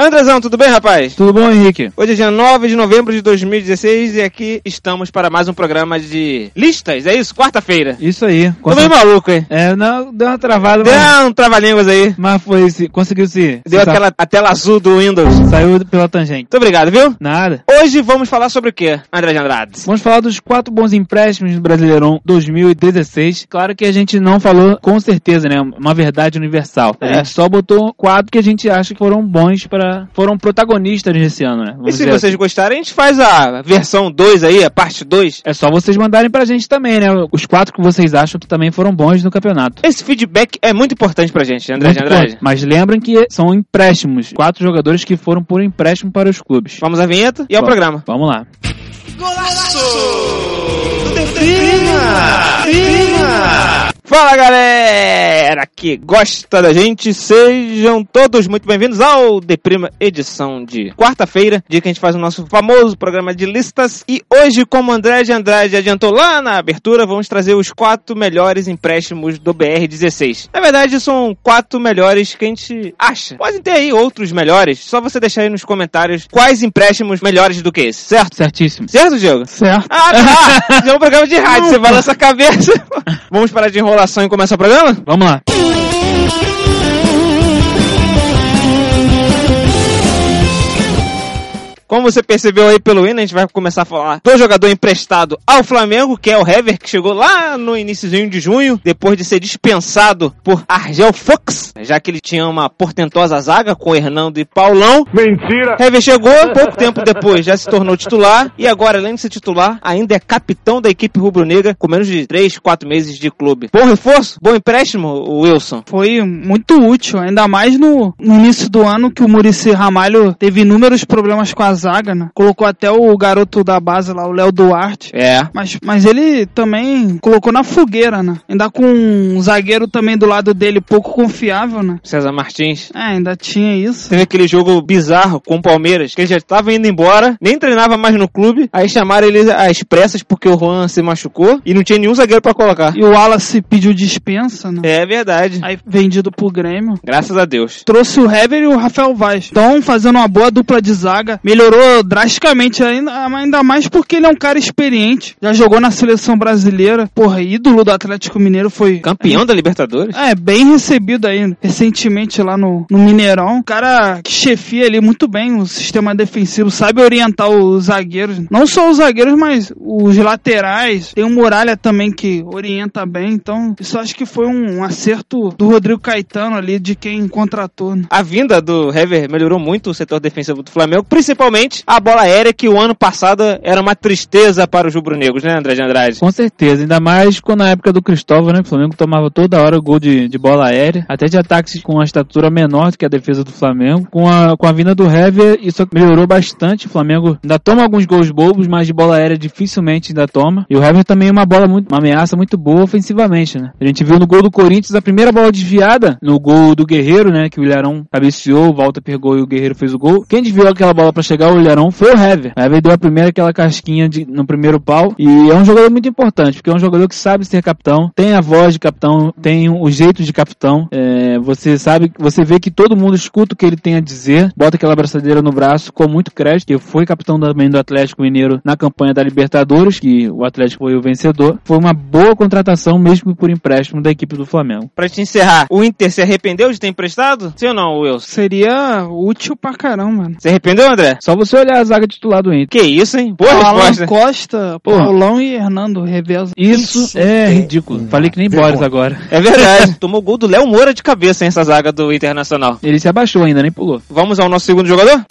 Andrezão, tudo bem, rapaz? Tudo bom, Henrique? Hoje é dia 9 de novembro de 2016 e aqui estamos para mais um programa de listas, é isso? Quarta-feira. Isso aí. Tô meio maluco, hein? É, não, deu uma travada, Deu mas, um trava-línguas aí. mas foi, se, conseguiu se... Deu se aquela a tela azul do Windows. Saiu pela tangente. Muito obrigado, viu? Nada. Hoje vamos falar sobre o quê, André de Andrade? Vamos falar dos quatro bons empréstimos do Brasileirão 2016. Claro que a gente não falou com certeza, né? Uma verdade universal. A É. gente só botou quatro que a gente acha que foram bons para foram protagonistas nesse ano, né? E Vamos se dizer vocês assim. gostarem, a gente faz a versão 2 aí, a parte 2. É só vocês mandarem pra gente também, né? Os quatro que vocês acham que também foram bons no campeonato. Esse feedback é muito importante pra gente, André Muito de Andrade. bom. Mas lembrem que são empréstimos. Quatro jogadores que foram por empréstimo para os clubes. Vamos à vinheta e ao Vamos. programa. Vamos lá. Fala galera que gosta da gente, sejam todos muito bem-vindos ao Deprima edição de quarta-feira, dia que a gente faz o nosso famoso programa de listas. E hoje, como André de Andrade adiantou lá na abertura, vamos trazer os quatro melhores empréstimos do BR16. Na verdade, são quatro melhores que a gente acha. Podem ter aí outros melhores, só você deixar aí nos comentários quais empréstimos melhores do que esse, certo? Certíssimo. Certo, Diego? Certo. Ah, tá! Um programa de rádio, você balança a cabeça. Vamos parar de enrolação e começar o programa? Vamos lá. Você percebeu aí pelo hino, a gente vai começar a falar do jogador emprestado ao Flamengo, que é o Hever, que chegou lá no iníciozinho de junho, depois de ser dispensado por Argel Fox, já que ele tinha uma portentosa zaga com Hernando e Paulão. Mentira! Hever chegou, pouco tempo depois já se tornou titular, e agora, além de ser titular, ainda é capitão da equipe rubro-negra, com menos de 3, 4 meses de clube. Bom reforço, bom empréstimo, o Wilson. Foi muito útil, ainda mais no, no início do ano que o Murici Ramalho teve inúmeros problemas com a zaga, né? Colocou até o garoto da base lá, o Léo Duarte. É. Mas, mas ele também colocou na fogueira, né? Ainda com um zagueiro também do lado dele pouco confiável, né? César Martins. É, ainda tinha isso. Teve aquele jogo bizarro com o Palmeiras, que ele já estava indo embora, nem treinava mais no clube, aí chamaram ele às pressas porque o Juan se machucou e não tinha nenhum zagueiro pra colocar. E o Wallace pediu dispensa, né? É verdade. Aí vendido pro Grêmio. Graças a Deus. Trouxe o Hever e o Rafael Vaz. Então, fazendo uma boa dupla de zaga. Melhorou drasticamente, ainda, ainda mais porque ele é um cara experiente. Já jogou na seleção brasileira. Porra, ídolo do Atlético Mineiro foi. Campeão da Libertadores? É, bem recebido aí recentemente lá no, no Mineirão. Um cara que chefia ali muito bem o sistema defensivo, sabe orientar os zagueiros. Não só os zagueiros, mas os laterais. Tem o Muralha também que orienta bem. Então, isso acho que foi um acerto do Rodrigo Caetano ali, de quem contratou. né? A vinda do Hever melhorou muito o setor defensivo do Flamengo, principalmente a bola aérea, que o ano passado era uma tristeza para os rubro-negros, né, André de Andrade? Com certeza, ainda mais quando na época do Cristóvão, né? O Flamengo tomava toda hora gol de, de bola aérea, até de ataques com uma estatura menor do que a defesa do Flamengo. Com a, com a vinda do Hever, isso melhorou bastante. O Flamengo ainda toma alguns gols bobos, mas de bola aérea dificilmente ainda toma. E o Hever também é uma bola muito, uma ameaça muito boa ofensivamente, né? A gente viu no gol do Corinthians a primeira bola desviada, no gol do Guerreiro, né? Que o Ilharão cabeceou, volta pegou e o Guerreiro fez o gol. Quem desviou aquela bola pra chegar Ilharão foi o Hever. O Hever deu a primeira aquela casquinha de, no primeiro pau e é um jogador muito importante, porque é um jogador que sabe ser capitão, tem a voz de capitão, tem o jeito de capitão. É, você sabe, você vê que todo mundo escuta o que ele tem a dizer, bota aquela braçadeira no braço com muito crédito, que foi capitão também do Atlético Mineiro na campanha da Libertadores, que o Atlético foi o vencedor. Foi uma boa contratação, mesmo por empréstimo da equipe do Flamengo. Pra te encerrar, o Inter se arrependeu de ter emprestado? Sim ou não, Wilson? Seria útil pra caramba, mano. Se arrependeu, André? Só você olhar a zaga titular do Inter. Que isso, hein? Boa Alan resposta. Costa, Porra. Paulão e Hernando Revelso. Isso é ridículo. Falei que nem Boris agora. É verdade. Tomou gol do Léo Moura de cabeça, hein, essa zaga do Internacional. Ele se abaixou ainda, nem pulou. Vamos ao nosso segundo jogador?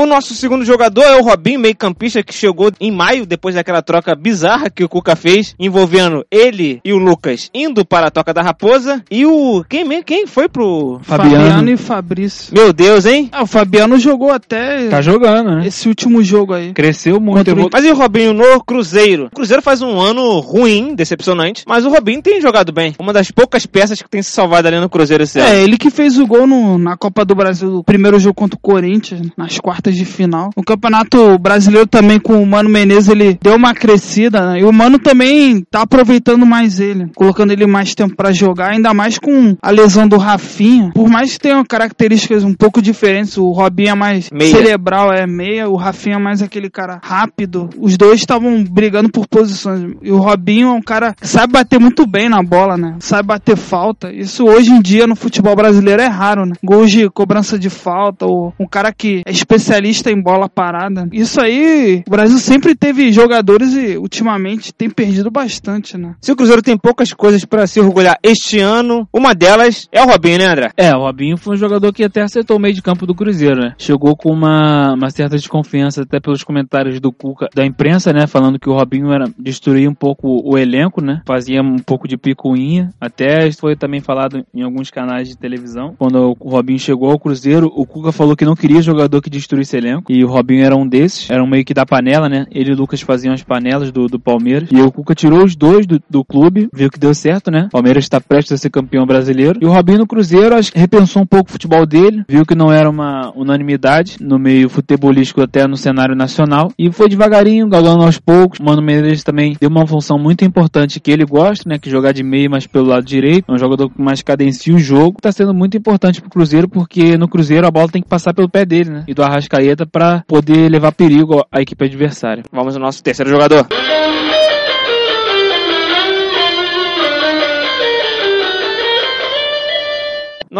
O nosso segundo jogador é o Robinho, meio campista, que chegou em maio, depois daquela troca bizarra que o Cuca fez, envolvendo ele e o Lucas indo para a Toca da Raposa. E o... Quem, quem foi pro... Fabiano, Fabiano e Fabrício. Meu Deus, hein? Ah, o Fabiano jogou até... Tá jogando, né? Esse último jogo aí. Cresceu muito. O... Mas e o Robinho no Cruzeiro? O Cruzeiro faz um ano ruim, decepcionante, mas o Robinho tem jogado bem. Uma das poucas peças que tem se salvado ali no Cruzeiro esse é, ano. É, ele que fez o gol no, na Copa do Brasil, o primeiro jogo contra o Corinthians, nas quartas de final. No Campeonato Brasileiro também com o Mano Menezes, ele deu uma crescida, né? E o Mano também tá aproveitando mais ele, colocando ele mais tempo para jogar, ainda mais com a lesão do Rafinha. Por mais que tenha características um pouco diferentes, o Robinho é mais meia. cerebral, é meia, o Rafinha é mais aquele cara rápido. Os dois estavam brigando por posições. E o Robinho é um cara que sabe bater muito bem na bola, né? Sabe bater falta. Isso hoje em dia no futebol brasileiro é raro, né? Gols de cobrança de falta, ou um cara que é especialista em bola parada. Isso aí, o Brasil sempre teve jogadores e ultimamente tem perdido bastante, né? Se o Cruzeiro tem poucas coisas para se orgulhar este ano, uma delas é o Robinho, né, André? É, o Robinho foi um jogador que até acertou o meio de campo do Cruzeiro, né? Chegou com uma, uma certa desconfiança até pelos comentários do Cuca, da imprensa, né? Falando que o Robinho era destruir um pouco o elenco, né? Fazia um pouco de picuinha. Até foi também falado em alguns canais de televisão. Quando o Robinho chegou ao Cruzeiro, o Cuca falou que não queria jogador que destruísse elenco. E o Robinho era um desses. Era um meio que da panela, né? Ele e o Lucas faziam as panelas do, do Palmeiras. E o Cuca tirou os dois do, do clube, viu que deu certo, né? O Palmeiras está prestes a ser campeão brasileiro. E o Robinho no Cruzeiro, acho repensou um pouco o futebol dele, viu que não era uma unanimidade no meio futebolístico até no cenário nacional. E foi devagarinho, galgando aos poucos. Mano Menezes também deu uma função muito importante que ele gosta, né? Que jogar de meio, mas pelo lado direito. É um jogador que mais cadencia o jogo. Tá sendo muito importante pro Cruzeiro, porque no Cruzeiro a bola tem que passar pelo pé dele, né? E do Arrascaeta para poder levar perigo à equipe adversária. Vamos ao nosso terceiro jogador.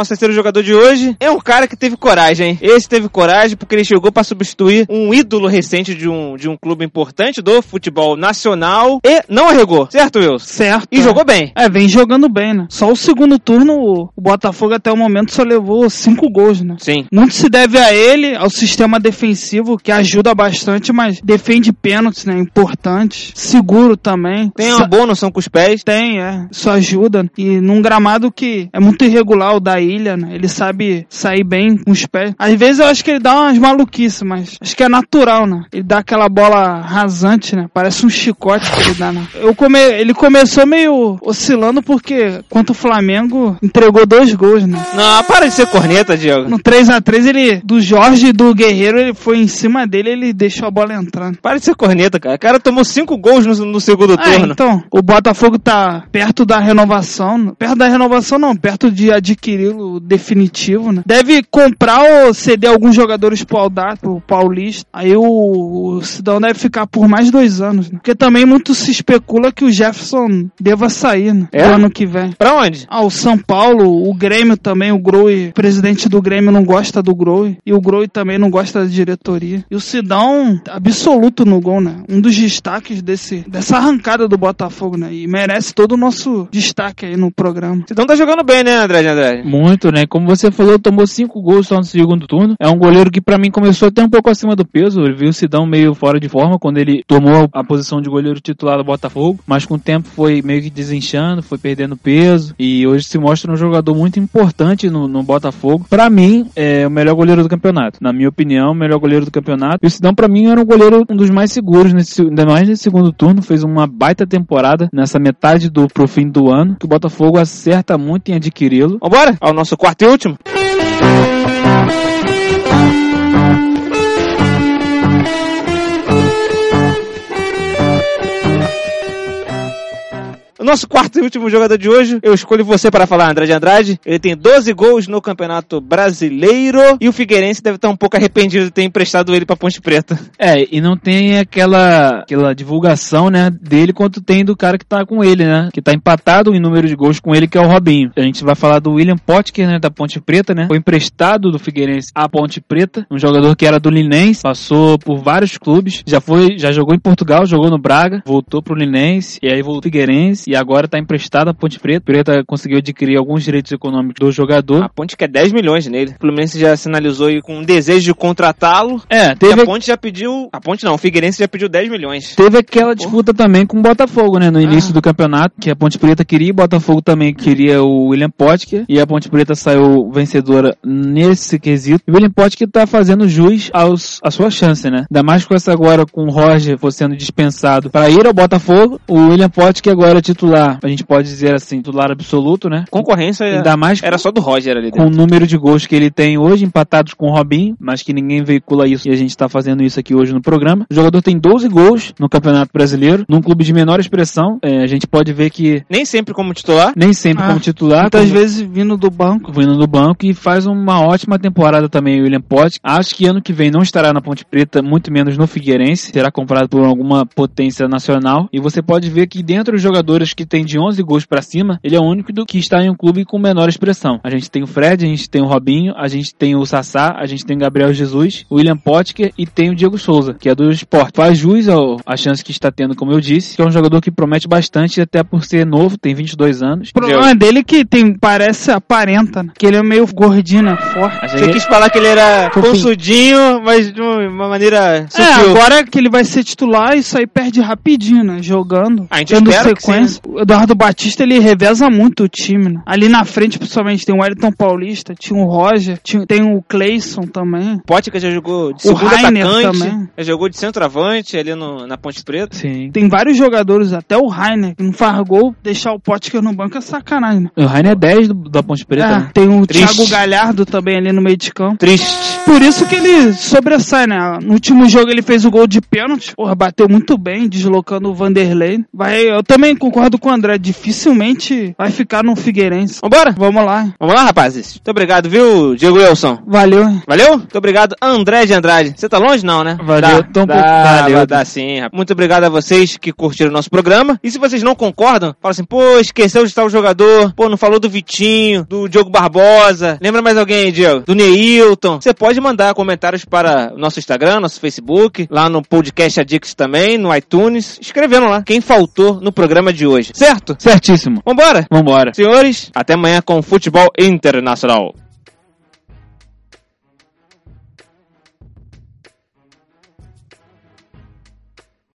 Nosso terceiro jogador de hoje é um cara que teve coragem, hein? Esse teve coragem porque ele chegou para substituir um ídolo recente de um, de um clube importante do futebol nacional e não arregou, certo, Wilson? Certo. E jogou bem. É, vem jogando bem, né? Só o segundo turno, o Botafogo até o momento só levou cinco gols, né? Sim. Muito se deve a ele, ao sistema defensivo, que ajuda bastante, mas defende pênaltis, né? Importante. Seguro também. Tem uma boa noção com os pés. Tem, é. Isso ajuda. E num gramado que é muito irregular, o da ilha, né? Ele sabe sair bem com os pés. Às vezes eu acho que ele dá umas maluquices, mas acho que é natural, né? Ele dá aquela bola rasante, né? Parece um chicote que ele dá, né? Eu come... Ele começou meio oscilando porque contra o Flamengo entregou dois gols, né? Não, para de ser corneta, Diego. No 3 a 3 ele, do Jorge e do Guerreiro, ele foi em cima dele ele deixou a bola entrando. Para de ser corneta, cara. O cara tomou cinco gols no, no segundo ah, turno. Então, o Botafogo tá perto da renovação. Perto da renovação não, perto de adquirir definitivo, né? Deve comprar ou ceder alguns jogadores pro Aldato, pro Paulista. Aí o, o Cidão deve ficar por mais dois anos, né? Porque também muito se especula que o Jefferson deva sair, né? É? ano que vem. Pra onde? Ah, o São Paulo, o Grêmio também, o Groi, o presidente do Grêmio não gosta do Groi. E o Groi também não gosta da diretoria. E o Sidão, absoluto no gol, né? Um dos destaques desse, dessa arrancada do Botafogo, né? E merece todo o nosso destaque aí no programa. Sidão tá jogando bem, né, André André? Muito, né? Como você falou, tomou cinco gols só no segundo turno. É um goleiro que para mim começou até um pouco acima do peso. Ele viu o Sidão meio fora de forma quando ele tomou a posição de goleiro titular do Botafogo, mas com o tempo foi meio que desinchando, foi perdendo peso e hoje se mostra um jogador muito importante no, no Botafogo. Para mim, é o melhor goleiro do campeonato. Na minha opinião, o melhor goleiro do campeonato. E o Sidão para mim era um goleiro um dos mais seguros nesse, ainda mais nesse segundo turno, fez uma baita temporada nessa metade do pro fim do ano, que o Botafogo acerta muito em adquiri-lo. Vambora ao nosso quarto e último. O nosso quarto e último jogador de hoje, eu escolho você para falar, André de Andrade. Ele tem 12 gols no Campeonato Brasileiro e o Figueirense deve estar um pouco arrependido de ter emprestado ele para Ponte Preta. É, e não tem aquela, aquela divulgação, né, dele quanto tem do cara que tá com ele, né, que tá empatado em número de gols com ele, que é o Robinho. A gente vai falar do William Potker, né, da Ponte Preta, né, foi emprestado do Figueirense à Ponte Preta, um jogador que era do Linense, passou por vários clubes, já foi, já jogou em Portugal, jogou no Braga, voltou pro Linense e aí voltou pro Figueirense e agora está emprestado à Ponte Preta. Preta conseguiu adquirir alguns direitos econômicos do jogador. A Ponte quer 10 milhões nele. O Fluminense já sinalizou aí com um desejo de contratá-lo. É, E teve, a Ponte já pediu. A Ponte não, o Figueirense já pediu 10 milhões. teve aquela disputa também com o Botafogo, né? No Ah. início do campeonato, que a Ponte Preta queria e o Botafogo também queria o William Potker. E a Ponte Preta saiu vencedora nesse quesito. E o William Potker tá fazendo jus aos, à sua chance, né? Ainda mais com essa agora com o Roger sendo dispensado para ir ao Botafogo. O William Potker agora é titular, a gente pode dizer assim, titular absoluto, né? Concorrência Ainda mais era só do Roger ali com dentro. o número de gols que ele tem hoje, empatados com o Robinho, mas que ninguém veicula isso e a gente está fazendo isso aqui hoje no programa. O jogador tem 12 gols no Campeonato Brasileiro, num clube de menor expressão. É, a gente pode ver que Nem sempre como titular. nem sempre Ah, como titular, Muitas como- vezes vindo do banco. vindo do banco e faz uma ótima temporada também o William Potts. Acho que ano que vem não estará na Ponte Preta, muito menos no Figueirense, será comprado por alguma potência nacional. E você pode ver que dentro dos jogadores que tem de 11 gols pra cima, ele é o único do que está em um clube com menor expressão. A gente tem o Fred, a gente tem o Robinho, a gente tem o Sassá, a gente tem o Gabriel Jesus, o William Potker e tem o Diego Souza, que é do esporte. Faz jus ao, a chance que está tendo, como eu disse, que é um jogador que promete bastante, até por ser novo, tem 22 anos. O problema dele é que tem, parece, aparenta, né? Que ele é meio gordinho, né? Forte. A Você gente- quis falar que ele era consudinho, mas de uma maneira É, sutil. agora que ele vai ser titular, isso aí perde rapidinho, né? Jogando. A gente tendo espera que sequência. O Eduardo Batista, ele reveza muito o time, né? Ali na frente, principalmente, tem o Wellington Paulista, tinha o Roger, tinha, tem o Cleison também. Potka já jogou de O segundo Rainer atacante, também. já jogou de centroavante ali no, na Ponte Preta. Sim. Tem vários jogadores, até o Rainer, que não faz gol, deixar o Potker no banco é sacanagem, né? O Rainer é 10 do- da Ponte Preta, É, né? tem o Triste. Thiago Galhardo também ali no meio de campo. Triste. Por isso que ele sobressai, né? No último jogo ele fez o gol de pênalti. Porra, bateu muito bem, deslocando o Vanderlei. Vai, eu também concordo com o André. Dificilmente vai ficar no Figueirense. Vambora? Vamos lá. Vamos lá, rapazes? Muito obrigado, viu, Diego Wilson? Valeu. Valeu? Muito obrigado, André de Andrade. Você tá longe, não, né? Valeu, Dá, um dá, pouco- valeu. Dá, sim, rapaz. Muito obrigado a vocês que curtiram o nosso programa. E se vocês não concordam, fala assim, pô, esqueceu de estar o jogador, pô, não falou do Vitinho, do Diogo Barbosa. Lembra mais alguém aí, Diego? Do Neilton. Você pode mandar comentários para o nosso Instagram, nosso Facebook, lá no podcast Adix também, no iTunes, escrevendo lá quem faltou no programa de hoje. Certo? Certíssimo. Vambora? Vambora. Senhores, até amanhã com Futebol Internacional.